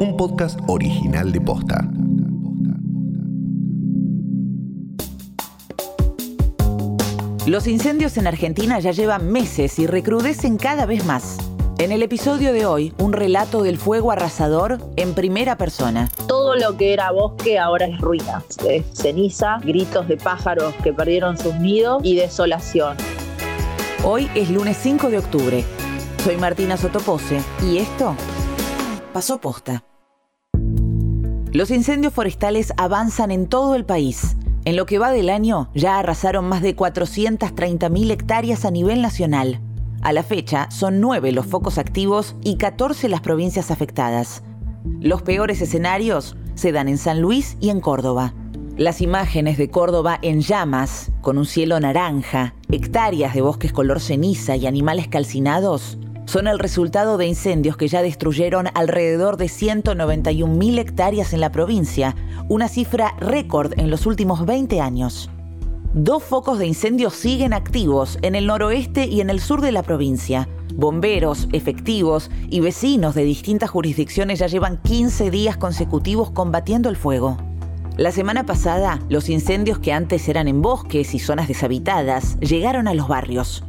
un podcast original de Posta. Los incendios en Argentina ya llevan meses y recrudecen cada vez más. En el episodio de hoy, un relato del fuego arrasador en primera persona. Todo lo que era bosque ahora es ruina, es ceniza, gritos de pájaros que perdieron sus nidos y desolación. Hoy es lunes 5 de octubre. Soy Martina Sotopose y esto pasó posta. Los incendios forestales avanzan en todo el país. En lo que va del año, ya arrasaron más de 430.000 hectáreas a nivel nacional. A la fecha, son nueve los focos activos y 14 las provincias afectadas. Los peores escenarios se dan en San Luis y en Córdoba. Las imágenes de Córdoba en llamas, con un cielo naranja, hectáreas de bosques color ceniza y animales calcinados, son el resultado de incendios que ya destruyeron alrededor de 191.000 hectáreas en la provincia, una cifra récord en los últimos 20 años. Dos focos de incendios siguen activos en el noroeste y en el sur de la provincia. Bomberos, efectivos y vecinos de distintas jurisdicciones ya llevan 15 días consecutivos combatiendo el fuego. La semana pasada, los incendios que antes eran en bosques y zonas deshabitadas llegaron a los barrios.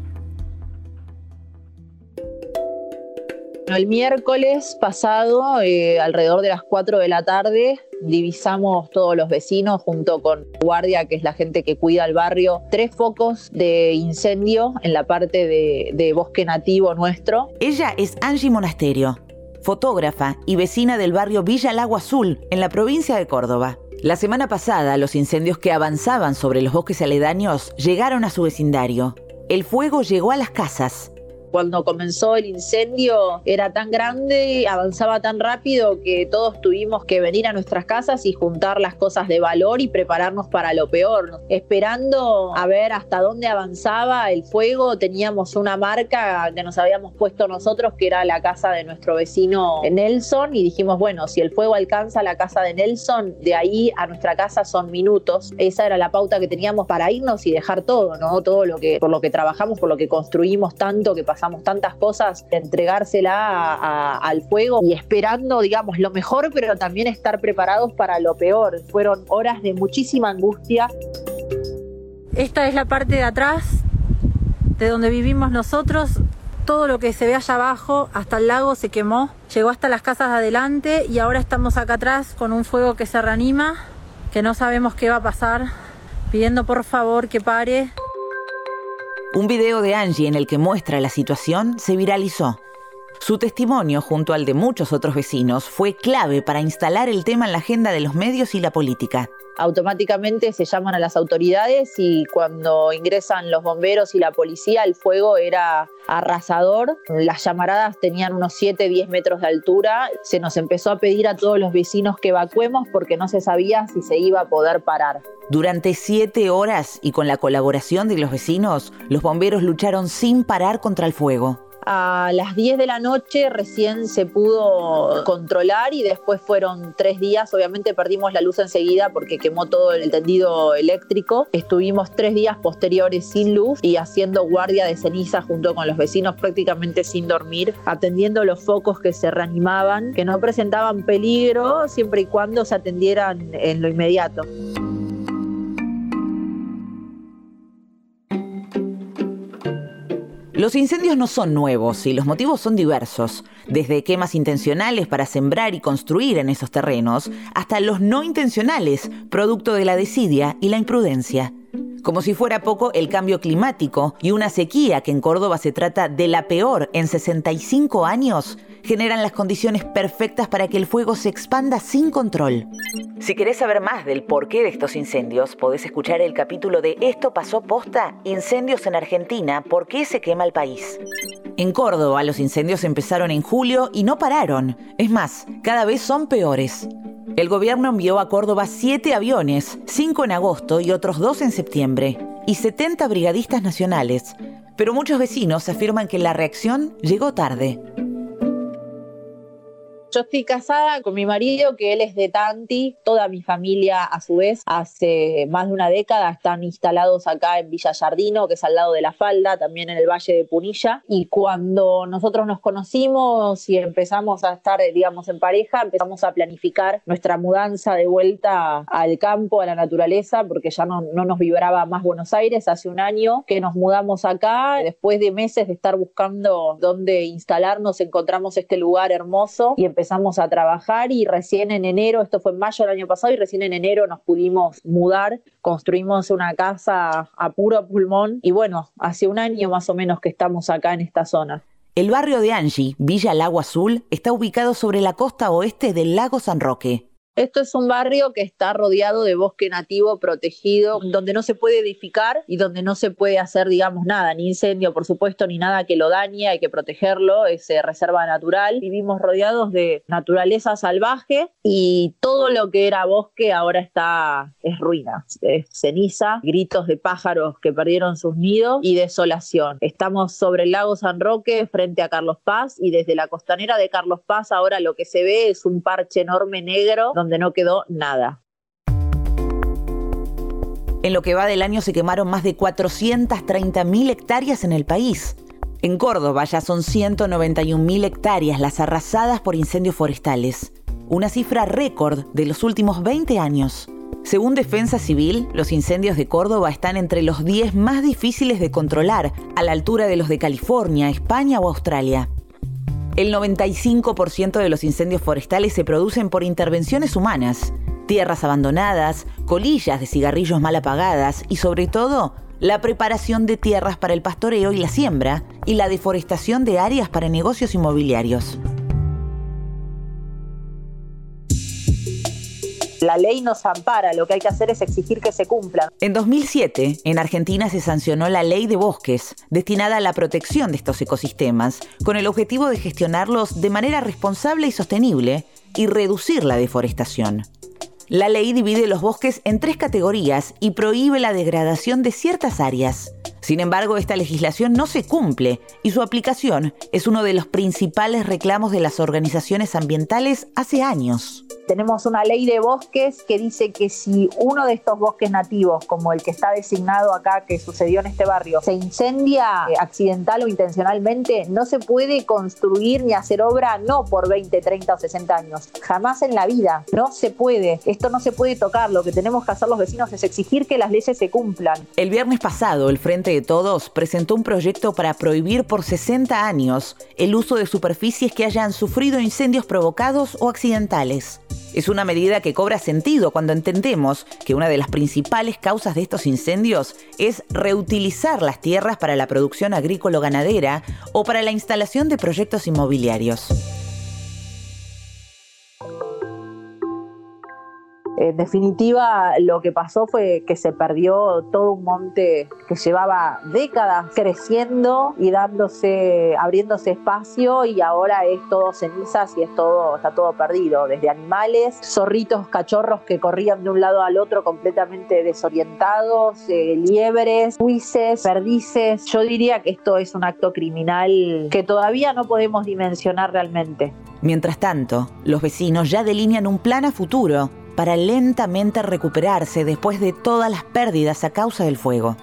El miércoles pasado, eh, alrededor de las 4 de la tarde, divisamos todos los vecinos junto con Guardia, que es la gente que cuida el barrio, tres focos de incendio en la parte de, de bosque nativo nuestro. Ella es Angie Monasterio, fotógrafa y vecina del barrio Villa Lago Azul, en la provincia de Córdoba. La semana pasada, los incendios que avanzaban sobre los bosques aledaños llegaron a su vecindario. El fuego llegó a las casas cuando comenzó el incendio era tan grande, avanzaba tan rápido que todos tuvimos que venir a nuestras casas y juntar las cosas de valor y prepararnos para lo peor. Esperando a ver hasta dónde avanzaba el fuego, teníamos una marca que nos habíamos puesto nosotros, que era la casa de nuestro vecino Nelson, y dijimos, bueno, si el fuego alcanza la casa de Nelson, de ahí a nuestra casa son minutos. Esa era la pauta que teníamos para irnos y dejar todo, ¿no? Todo lo que, por lo que trabajamos, por lo que construimos tanto que pasamos tantas cosas, entregársela al fuego y esperando, digamos, lo mejor, pero también estar preparados para lo peor. Fueron horas de muchísima angustia. Esta es la parte de atrás de donde vivimos nosotros. Todo lo que se ve allá abajo, hasta el lago, se quemó. Llegó hasta las casas de adelante y ahora estamos acá atrás con un fuego que se reanima, que no sabemos qué va a pasar, pidiendo por favor que pare. Un video de Angie en el que muestra la situación se viralizó. Su testimonio, junto al de muchos otros vecinos, fue clave para instalar el tema en la agenda de los medios y la política automáticamente se llaman a las autoridades y cuando ingresan los bomberos y la policía el fuego era arrasador. Las llamaradas tenían unos 7, 10 metros de altura. Se nos empezó a pedir a todos los vecinos que evacuemos porque no se sabía si se iba a poder parar. Durante siete horas y con la colaboración de los vecinos, los bomberos lucharon sin parar contra el fuego a las 10 de la noche recién se pudo controlar y después fueron tres días. Obviamente perdimos la luz enseguida porque quemó todo el tendido eléctrico. Estuvimos tres días posteriores sin luz y haciendo guardia de ceniza junto con los vecinos prácticamente sin dormir, atendiendo los focos que se reanimaban, que no presentaban peligro siempre y cuando se atendieran en lo inmediato. Los incendios no son nuevos y los motivos son diversos, desde quemas intencionales para sembrar y construir en esos terrenos, hasta los no intencionales, producto de la desidia y la imprudencia. Como si fuera poco el cambio climático y una sequía que en Córdoba se trata de la peor en 65 años, generan las condiciones perfectas para que el fuego se expanda sin control. Si querés saber más del porqué de estos incendios, podés escuchar el capítulo de Esto pasó posta, incendios en Argentina, ¿por qué se quema el país? En Córdoba los incendios empezaron en julio y no pararon. Es más, cada vez son peores. El gobierno envió a Córdoba siete aviones, cinco en agosto y otros dos en septiembre, y 70 brigadistas nacionales. Pero muchos vecinos afirman que la reacción llegó tarde. Yo estoy casada con mi marido, que él es de Tanti. Toda mi familia, a su vez, hace más de una década están instalados acá en Villa Jardino, que es al lado de la Falda, también en el Valle de Punilla. Y cuando nosotros nos conocimos y empezamos a estar, digamos, en pareja, empezamos a planificar nuestra mudanza de vuelta al campo, a la naturaleza, porque ya no, no nos vibraba más Buenos Aires. Hace un año que nos mudamos acá. Después de meses de estar buscando dónde instalarnos, encontramos este lugar hermoso y empezamos empezamos a trabajar y recién en enero, esto fue en mayo del año pasado, y recién en enero nos pudimos mudar, construimos una casa a puro pulmón y bueno, hace un año más o menos que estamos acá en esta zona. El barrio de Angie, Villa Lago Azul, está ubicado sobre la costa oeste del lago San Roque. Esto es un barrio que está rodeado de bosque nativo protegido, donde no se puede edificar y donde no se puede hacer, digamos, nada, ni incendio, por supuesto, ni nada que lo dañe, hay que protegerlo, es eh, reserva natural. Vivimos rodeados de naturaleza salvaje y todo lo que era bosque ahora está, es ruina, es ceniza, gritos de pájaros que perdieron sus nidos y desolación. Estamos sobre el lago San Roque, frente a Carlos Paz, y desde la costanera de Carlos Paz ahora lo que se ve es un parche enorme negro donde no quedó nada. En lo que va del año se quemaron más de 430.000 hectáreas en el país. En Córdoba ya son 191.000 hectáreas las arrasadas por incendios forestales, una cifra récord de los últimos 20 años. Según Defensa Civil, los incendios de Córdoba están entre los 10 más difíciles de controlar, a la altura de los de California, España o Australia. El 95% de los incendios forestales se producen por intervenciones humanas, tierras abandonadas, colillas de cigarrillos mal apagadas y sobre todo la preparación de tierras para el pastoreo y la siembra y la deforestación de áreas para negocios inmobiliarios. La ley nos ampara, lo que hay que hacer es exigir que se cumplan. En 2007, en Argentina se sancionó la Ley de Bosques, destinada a la protección de estos ecosistemas, con el objetivo de gestionarlos de manera responsable y sostenible y reducir la deforestación. La ley divide los bosques en tres categorías y prohíbe la degradación de ciertas áreas. Sin embargo, esta legislación no se cumple y su aplicación es uno de los principales reclamos de las organizaciones ambientales hace años. Tenemos una ley de bosques que dice que si uno de estos bosques nativos, como el que está designado acá, que sucedió en este barrio, se incendia eh, accidental o intencionalmente, no se puede construir ni hacer obra no por 20, 30 o 60 años. Jamás en la vida. No se puede. Esto no se puede tocar. Lo que tenemos que hacer los vecinos es exigir que las leyes se cumplan. El viernes pasado, el Frente de Todos presentó un proyecto para prohibir por 60 años el uso de superficies que hayan sufrido incendios provocados o accidentales. Es una medida que cobra sentido cuando entendemos que una de las principales causas de estos incendios es reutilizar las tierras para la producción agrícola-ganadera o para la instalación de proyectos inmobiliarios. En definitiva, lo que pasó fue que se perdió todo un monte que llevaba décadas creciendo y dándose, abriéndose espacio y ahora es todo cenizas y es todo, está todo perdido, desde animales, zorritos, cachorros que corrían de un lado al otro completamente desorientados, eh, liebres, huises, perdices. Yo diría que esto es un acto criminal que todavía no podemos dimensionar realmente. Mientras tanto, los vecinos ya delinean un plan a futuro para lentamente recuperarse después de todas las pérdidas a causa del fuego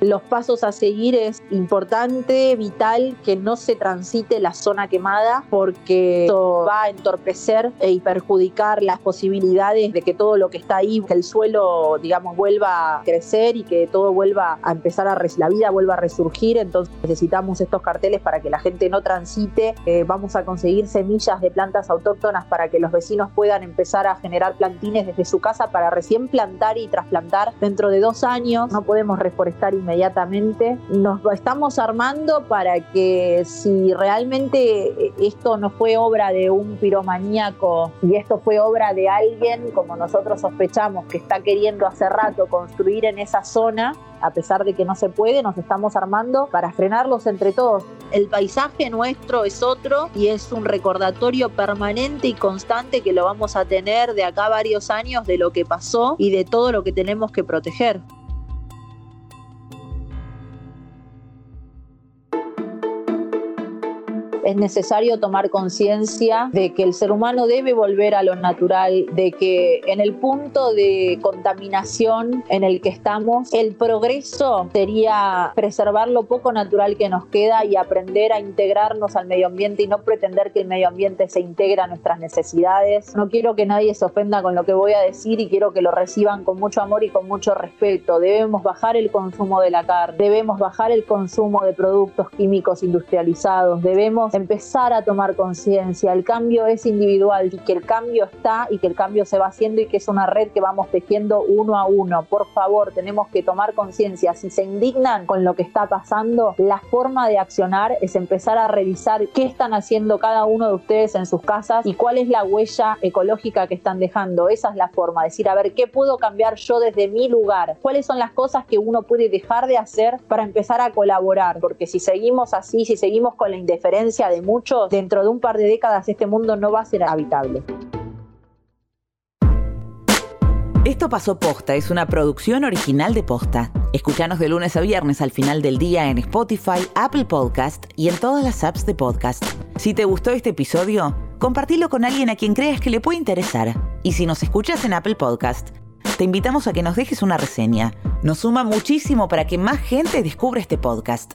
los pasos a seguir es importante, vital, que no se transite la zona quemada porque esto va a entorpecer y perjudicar las posibilidades de que todo lo que está ahí, el suelo, digamos, vuelva a crecer y que todo vuelva a empezar a, la vida vuelva a resurgir. Entonces necesitamos estos carteles para que la gente no transite. Eh, vamos a conseguir semillas de plantas autóctonas para que los vecinos puedan empezar a generar plantines desde su casa para recién plantar y trasplantar dentro de dos años. No podemos reforestar inmediatamente. Nos estamos armando para que si realmente esto no fue obra de un piromaníaco y esto fue obra de alguien, como nosotros sospechamos, que está queriendo hace rato construir en esa zona, a pesar de que no se puede, nos estamos armando para frenarlos entre todos. El paisaje nuestro es otro y es un recordatorio permanente y constante que lo vamos a tener de acá varios años de lo que pasó y de todo lo que tenemos que proteger. Es necesario tomar conciencia de que el ser humano debe volver a lo natural, de que en el punto de contaminación en el que estamos, el progreso sería preservar lo poco natural que nos queda y aprender a integrarnos al medio ambiente y no pretender que el medio ambiente se integre a nuestras necesidades. No quiero que nadie se ofenda con lo que voy a decir y quiero que lo reciban con mucho amor y con mucho respeto. Debemos bajar el consumo de la carne, debemos bajar el consumo de productos químicos industrializados, debemos empezar a tomar conciencia. El cambio es individual y que el cambio está y que el cambio se va haciendo y que es una red que vamos tejiendo uno a uno. Por favor, tenemos que tomar conciencia. Si se indignan con lo que está pasando, la forma de accionar es empezar a revisar qué están haciendo cada uno de ustedes en sus casas y cuál es la huella ecológica que están dejando. Esa es la forma, decir, a ver, ¿qué puedo cambiar yo desde mi lugar? ¿Cuáles son las cosas que uno puede dejar de hacer para empezar a colaborar? Porque si seguimos así, si seguimos con la indiferencia de muchos, dentro de un par de décadas este mundo no va a ser habitable. Esto pasó posta, es una producción original de posta. Escuchanos de lunes a viernes al final del día en Spotify, Apple Podcast y en todas las apps de podcast. Si te gustó este episodio, compartilo con alguien a quien creas que le puede interesar. Y si nos escuchas en Apple Podcast, te invitamos a que nos dejes una reseña. Nos suma muchísimo para que más gente descubra este podcast.